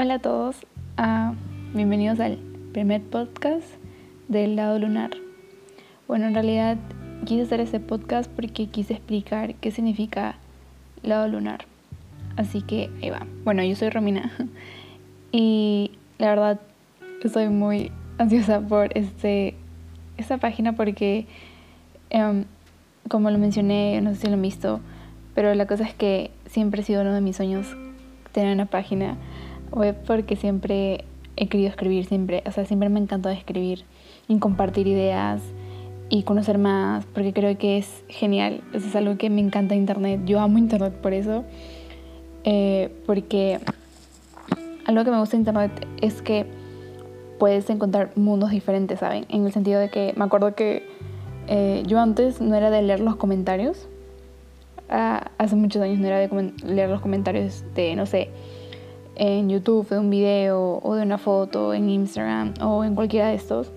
Hola a todos, ah, bienvenidos al primer podcast del lado lunar. Bueno, en realidad quise hacer este podcast porque quise explicar qué significa lado lunar. Así que ahí va. Bueno, yo soy Romina y la verdad estoy muy ansiosa por este, esta página porque, em, como lo mencioné, no sé si lo han visto, pero la cosa es que siempre ha sido uno de mis sueños tener una página web porque siempre he querido escribir, siempre, o sea, siempre me ha encantado escribir y compartir ideas y conocer más, porque creo que es genial, eso es algo que me encanta Internet, yo amo Internet por eso, eh, porque algo que me gusta de Internet es que puedes encontrar mundos diferentes, ¿saben? En el sentido de que me acuerdo que eh, yo antes no era de leer los comentarios, ah, hace muchos años no era de leer los comentarios de, no sé, en YouTube de un video o de una foto, en Instagram o en cualquiera de estos.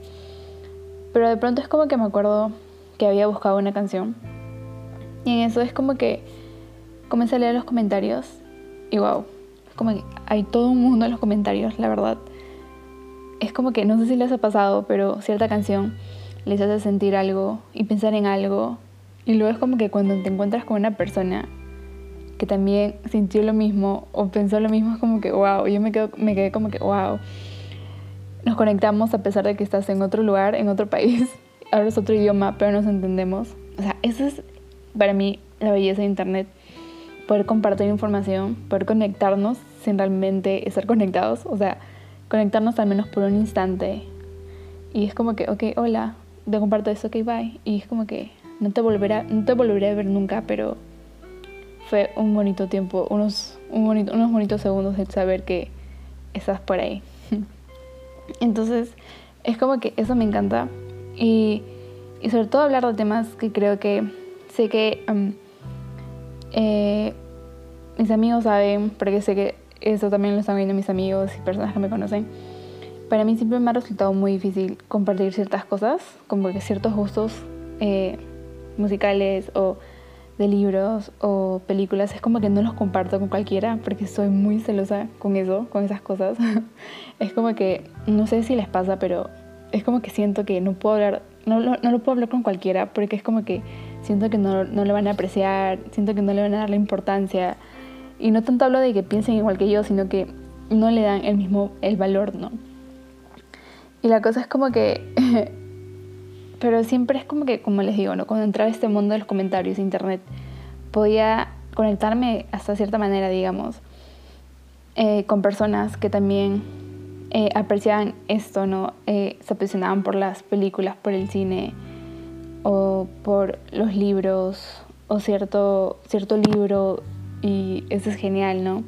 Pero de pronto es como que me acuerdo que había buscado una canción. Y en eso es como que comencé a leer los comentarios y wow, es como que hay todo un mundo en los comentarios, la verdad. Es como que no sé si les ha pasado, pero cierta canción les hace sentir algo y pensar en algo. Y luego es como que cuando te encuentras con una persona que también sintió lo mismo o pensó lo mismo, es como que, wow, yo me, quedo, me quedé como que, wow. Nos conectamos a pesar de que estás en otro lugar, en otro país, hablas otro idioma, pero nos entendemos. O sea, eso es para mí la belleza de Internet. Poder compartir información, poder conectarnos sin realmente estar conectados. O sea, conectarnos al menos por un instante. Y es como que, ok, hola, te comparto esto, ok, bye. Y es como que no te volverá, no te volveré a ver nunca, pero fue un bonito tiempo, unos, unos bonitos segundos de saber que estás por ahí. Entonces, es como que eso me encanta. Y, y sobre todo hablar de temas que creo que sé que eh, mis amigos saben, porque sé que eso también lo están viendo mis amigos y personas que me conocen. Para mí siempre me ha resultado muy difícil compartir ciertas cosas, como que ciertos gustos eh, musicales o de libros o películas, es como que no los comparto con cualquiera porque soy muy celosa con eso, con esas cosas. es como que, no sé si les pasa, pero es como que siento que no puedo hablar, no, no, lo puedo hablar con cualquiera porque es como que siento que no, no lo van a apreciar, siento que no le van a dar la importancia. Y no tanto hablo de que piensen igual que yo, sino que no le dan el mismo, el valor, ¿no? Y la cosa es como que Pero siempre es como que, como les digo, ¿no? cuando entraba este mundo de los comentarios internet, podía conectarme hasta cierta manera, digamos, eh, con personas que también eh, apreciaban esto, ¿no? Eh, se apasionaban por las películas, por el cine o por los libros o cierto, cierto libro y eso es genial, ¿no?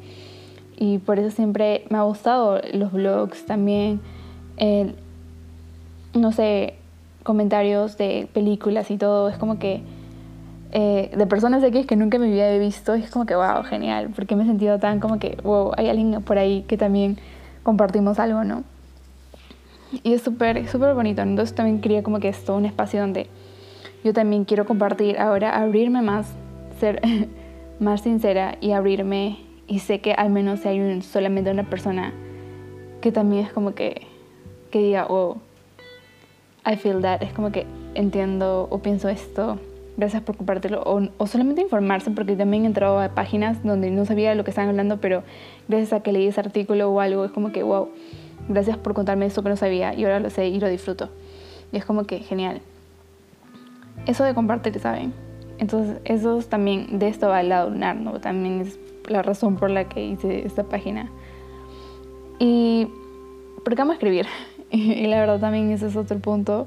Y por eso siempre me ha gustado los blogs también, no sé, comentarios de películas y todo, es como que eh, de personas X que nunca me había visto, es como que, wow, genial, porque me he sentido tan como que, wow, hay alguien por ahí que también compartimos algo, ¿no? Y es súper, súper bonito, entonces también quería como que esto, un espacio donde yo también quiero compartir ahora, abrirme más, ser más sincera y abrirme y sé que al menos hay un, solamente una persona que también es como que, que diga, wow, I feel that, es como que entiendo o pienso esto, gracias por compartirlo, o, solamente informarse, porque también he entrado a páginas donde no sabía de lo que estaban hablando, pero gracias a que leí ese artículo o algo, es como que, wow, gracias por contarme esto que no sabía y ahora lo sé y lo disfruto. Y es como que genial. Eso de compartir, ¿saben? Entonces, eso también, de esto va el lado lunar, ¿no? También es la razón por la que hice esta página. Y, ¿por qué vamos a escribir? y la verdad también ese es otro punto.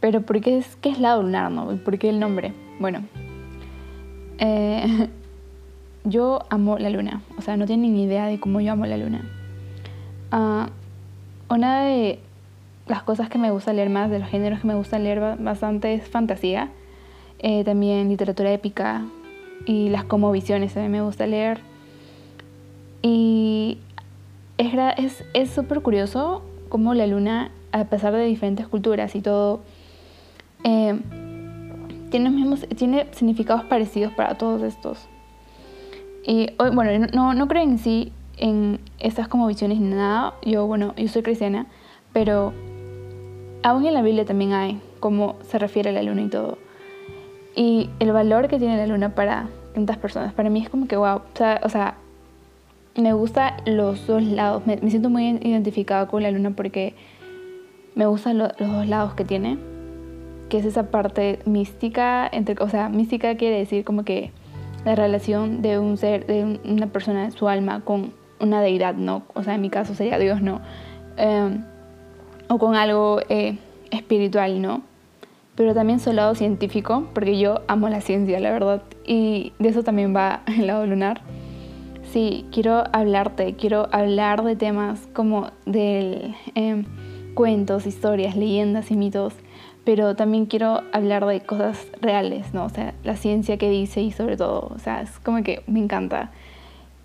Pero ¿por qué es, qué es la lunar, no? ¿Por qué el nombre? Bueno, eh, yo amo la luna. O sea, no tienen ni idea de cómo yo amo la luna. Uh, una de las cosas que me gusta leer más, de los géneros que me gusta leer bastante es fantasía. Eh, también literatura épica y las como visiones también me gusta leer. Y es súper es, curioso como la luna, a pesar de diferentes culturas y todo, eh, tiene, mismos, tiene significados parecidos para todos estos. Y bueno, no, no creo en sí en estas como visiones ni nada. Yo, bueno, yo soy cristiana, pero aún en la Biblia también hay cómo se refiere a la luna y todo. Y el valor que tiene la luna para tantas personas, para mí es como que, wow, o sea, me gusta los dos lados, me, siento muy identificada con la luna porque me gustan los dos lados que tiene, que es esa parte mística, entre, o sea, mística quiere decir como que la relación de un ser, de una persona, su alma, con una deidad, ¿no? O sea, en mi caso sería Dios, ¿no? Em, o con algo eh, espiritual, ¿no? Pero también su lado científico, porque yo amo la ciencia, la verdad, y de eso también va el lado lunar. Sí, quiero hablarte, quiero hablar de temas como de em, cuentos, historias, leyendas y mitos, pero también quiero hablar de cosas reales, ¿no? O sea, la ciencia que dice y sobre todo, o sea, es como que me encanta.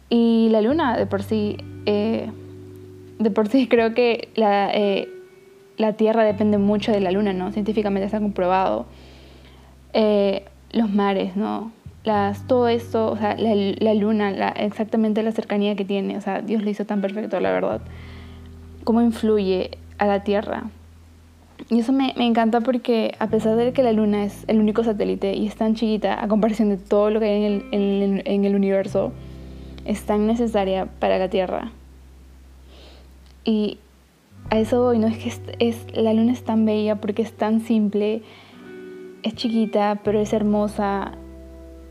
Y la luna de por sí, eh, de por sí creo que la, eh, la, Tierra depende mucho de la luna, ¿no? Científicamente está comprobado. Eh, los mares, ¿no? Todo esto, o sea, la, luna, exactamente la cercanía que tiene, o sea, Dios lo hizo tan perfecto, la verdad. Cómo influye a la Tierra. Y eso me, me, encanta porque a pesar de que la Luna es el único satélite y es tan chiquita a comparación de todo lo que hay en el, en el universo, es tan necesaria para la Tierra. Y a eso voy, no es que es, la luna es tan bella porque es tan simple, es chiquita, pero es hermosa.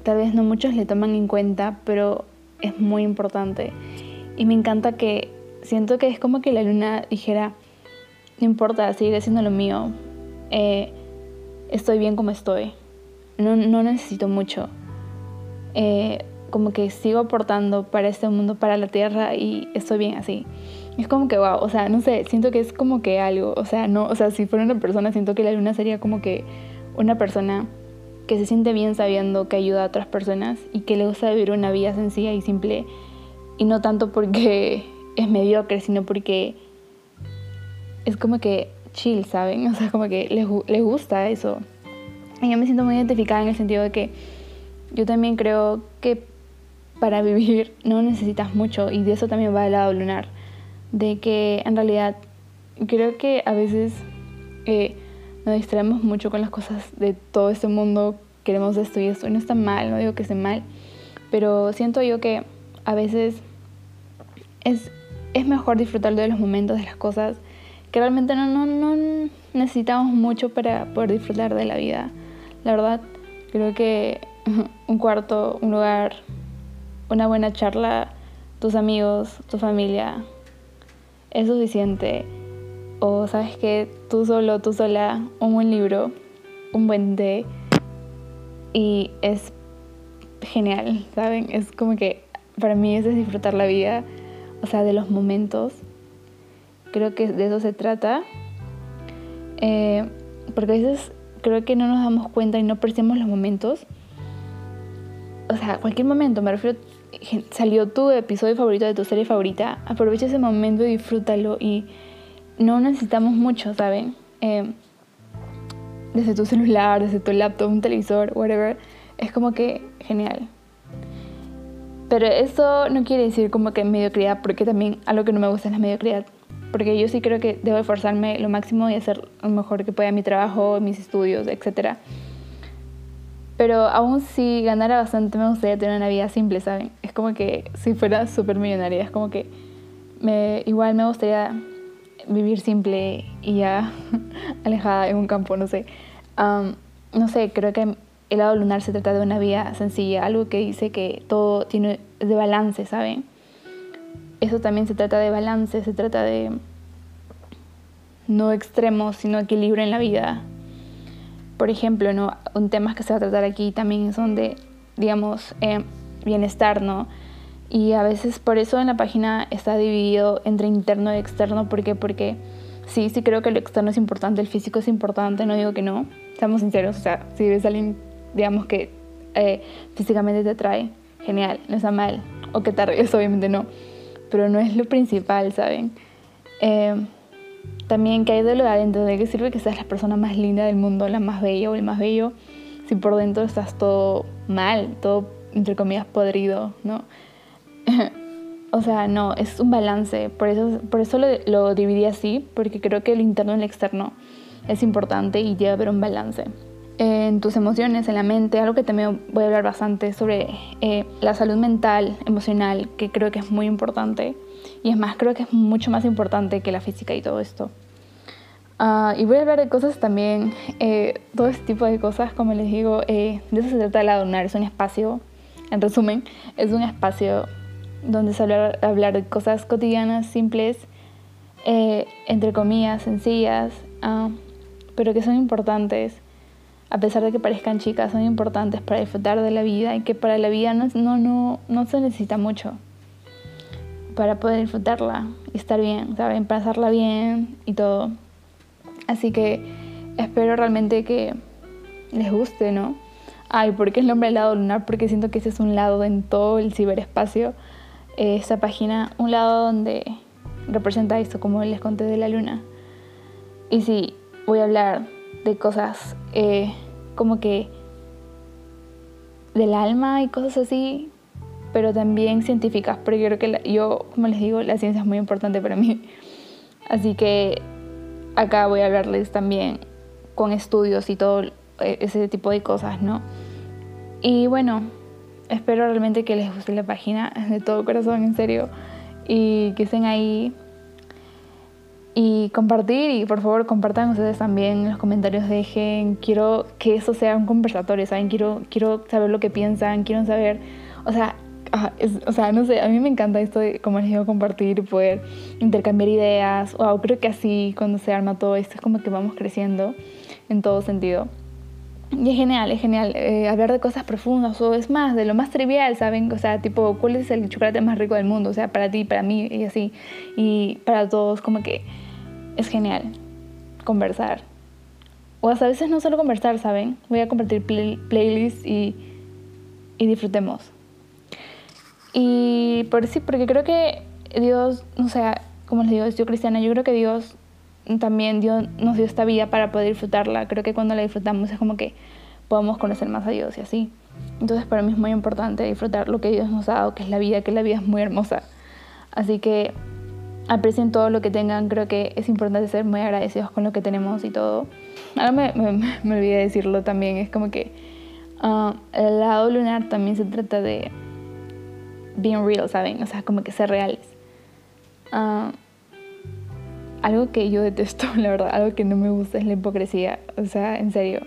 Tal vez no muchos le toman en cuenta, pero es muy importante. Y me encanta que siento que es como que la luna dijera, no importa, seguir haciendo lo mío, eh, estoy bien como estoy, no, no necesito mucho. Eh, como que sigo aportando para este mundo, para la tierra y estoy bien así. Es como que wow, o sea, no sé, siento que es como que algo, o sea, no, o sea, si fuera una persona, siento que la luna sería como que una persona que se siente bien sabiendo que ayuda a otras personas y que le gusta vivir una vida sencilla y simple y no tanto porque es mediocre, sino porque es como que chill, ¿saben? O sea, como que les, les gusta eso. Y yo me siento muy identificada en el sentido de que yo también creo que para vivir no necesitas mucho y de eso también va el lado lunar, de que en realidad creo que a veces eh, nos distraemos mucho con las cosas de todo este mundo, queremos esto y esto, y no está mal, no digo que esté mal, pero siento yo que a veces es, es mejor disfrutar de los momentos, de las cosas, que realmente no, no, no necesitamos mucho para poder disfrutar de la vida. La verdad, creo que un cuarto, un lugar, una buena charla, tus amigos, tu familia, es suficiente. O sabes que tú solo, tú sola, un buen libro, un buen té y es genial, ¿saben? Es como que para mí es disfrutar la vida, o sea, de los momentos. Creo que de eso se trata. Eh, porque a veces creo que no nos damos cuenta y no apreciamos los momentos. O sea, cualquier momento, me refiero salió tu episodio favorito de tu serie favorita, aprovecha ese momento y disfrútalo y no necesitamos mucho, ¿saben? Eh, desde tu celular, desde tu laptop, un televisor, whatever, es como que genial. Pero eso no quiere decir como que mediocridad, porque también algo que no me gusta es la mediocridad. Porque yo sí creo que debo esforzarme lo máximo y hacer lo mejor que pueda mi trabajo, mis estudios, etcétera pero aún si ganara bastante me gustaría tener una vida simple, ¿saben? Es como que si fuera súper millonaria, es como que igual me gustaría vivir simple y ya alejada en un campo, no sé. no sé, creo que el lado lunar se trata de una vida sencilla, algo que dice que todo tiene de balance, ¿saben? Eso también se trata de balance, se trata de no extremos, sino equilibrio en la vida por ejemplo, ¿no? un tema que se va a tratar aquí también son de, digamos, eh, bienestar, ¿no? Y a veces por eso en la página está dividido entre interno y externo. ¿Por qué? Porque sí, sí creo que lo externo es importante, el físico es importante, no digo que no. Seamos sinceros, o sea, si ves a alguien, digamos, que eh, físicamente te atrae, genial, no está mal. O que te arregles, obviamente no. Pero no es lo principal, ¿saben? Eh, también que hay de lo de adentro, de qué sirve que seas la persona más linda del mundo, la más bella o el más bello, si por dentro estás todo mal, todo entre comillas podrido, ¿no? O sea, no, es un balance. Por eso, por eso lo, lo dividí así, porque creo que el interno y el externo es importante y debe haber un balance. En tus emociones, en la mente, algo que también voy a hablar bastante sobre eh, la salud mental, emocional, que creo que es muy importante. Y es más, creo que es mucho más importante que la física y todo esto. Uh, y voy a hablar de cosas también, eh, todo este tipo de cosas, como les digo, eh, de eso se trata la donar, es un espacio, en resumen, es un espacio donde habla hablar de cosas cotidianas, simples, eh, entre comillas, sencillas, uh, pero que son importantes, a pesar de que parezcan chicas, son importantes para disfrutar de la vida y que para la vida no, no, no, no se necesita mucho para poder disfrutarla y estar bien, ¿saben? Pasarla bien y todo. Así que espero realmente que les guste, ¿no? Ay, ¿por qué el nombre del lado lunar? Porque siento que ese es un lado en todo el ciberespacio. Eh, esta página, un lado donde representa esto, como les conté de la luna. Y sí, voy a hablar de cosas eh, como que del alma y cosas así, pero también científicas, porque creo que yo, como les digo, la ciencia es muy importante para mí. Así que acá voy a hablarles también con estudios y todo e, ese tipo de cosas, ¿no? Y bueno, espero realmente que les guste la página de todo corazón, en serio, y que estén ahí y compartir y por favor compartan ustedes también en los comentarios dejen quiero que eso sea un conversatorio saben quiero quiero saber lo que piensan quiero saber o sea o sea, no sé, a mí me encanta esto de, como les digo, compartir, poder intercambiar ideas. Wow, creo que así cuando se arma todo esto es como que vamos creciendo en todo sentido. Y es genial, es genial eh, hablar de cosas profundas o es más, de lo más trivial, ¿saben? O sea, tipo, ¿cuál es el chocolate más rico del mundo? O sea, para ti, para mí y así. Y para todos, como que es genial conversar. O hasta a veces no solo conversar, ¿saben? Voy a compartir playlists y, y disfrutemos. Y por sí, porque creo que Dios, o sea, como les digo, yo cristiana, yo creo que Dios también Dios nos dio esta vida para poder disfrutarla. Creo que cuando la disfrutamos es como que podemos conocer más a Dios y así. Entonces para mí es muy importante disfrutar lo que Dios nos ha dado, que es la vida, que la vida es muy hermosa. Así que aprecien todo lo que tengan, creo que es importante ser muy agradecidos con lo que tenemos y todo. Ahora me, me, me olvidé decirlo también, es como que uh, el lado lunar también se trata de being real, ¿saben? O sea, como que ser reales. Uh, algo que yo detesto, la verdad, algo que no me gusta es la hipocresía. O sea, en serio.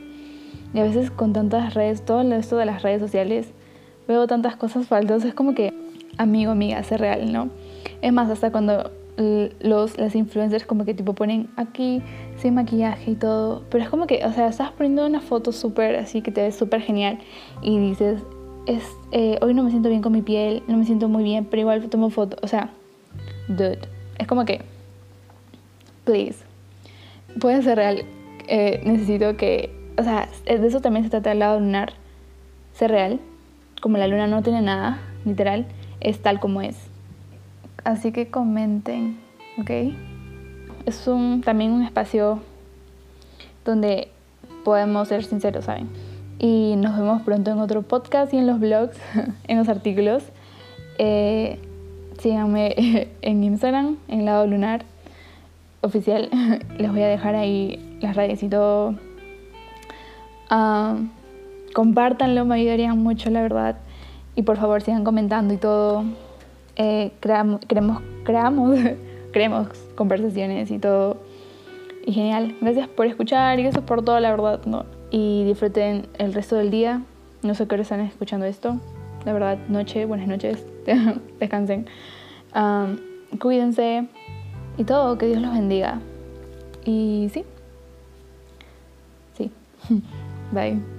Y a veces con tantas redes, todo esto de las redes sociales, veo tantas cosas falsas. Es como que, amigo, amiga, ser real, ¿no? Es más, hasta cuando los, las influencers como que tipo ponen aquí sin maquillaje y todo. Pero es como que, o sea, estás poniendo una foto súper así que te ves súper genial y dices, es, eh, hoy no me siento bien con mi piel, no me siento muy bien, pero igual tomo foto. O sea, dude, es como que, please, puede ser real. Eh, necesito que, o sea, de eso también se trata el lado lunar, ser real. Como la luna no tiene nada, literal, es tal como es. Así que comenten, ¿ok? Es un, también un espacio donde podemos ser sinceros, ¿saben? y nos vemos pronto en otro podcast y en los blogs, en los artículos. Eh, síganme en Instagram, en lado lunar oficial. Les voy a dejar ahí las redes y todo. Uh, compártanlo, me ayudarían mucho, la verdad. Y por favor sigan comentando y todo. Eh, creamos, creamos, creamos, conversaciones y todo. Y genial. Gracias por escuchar y eso por todo, la verdad. No, y disfruten el resto del día. No sé qué hora están escuchando esto. La verdad, noche, buenas noches. Descansen. cuídense y todo, que Dios los bendiga. Y sí. Sí. Bye.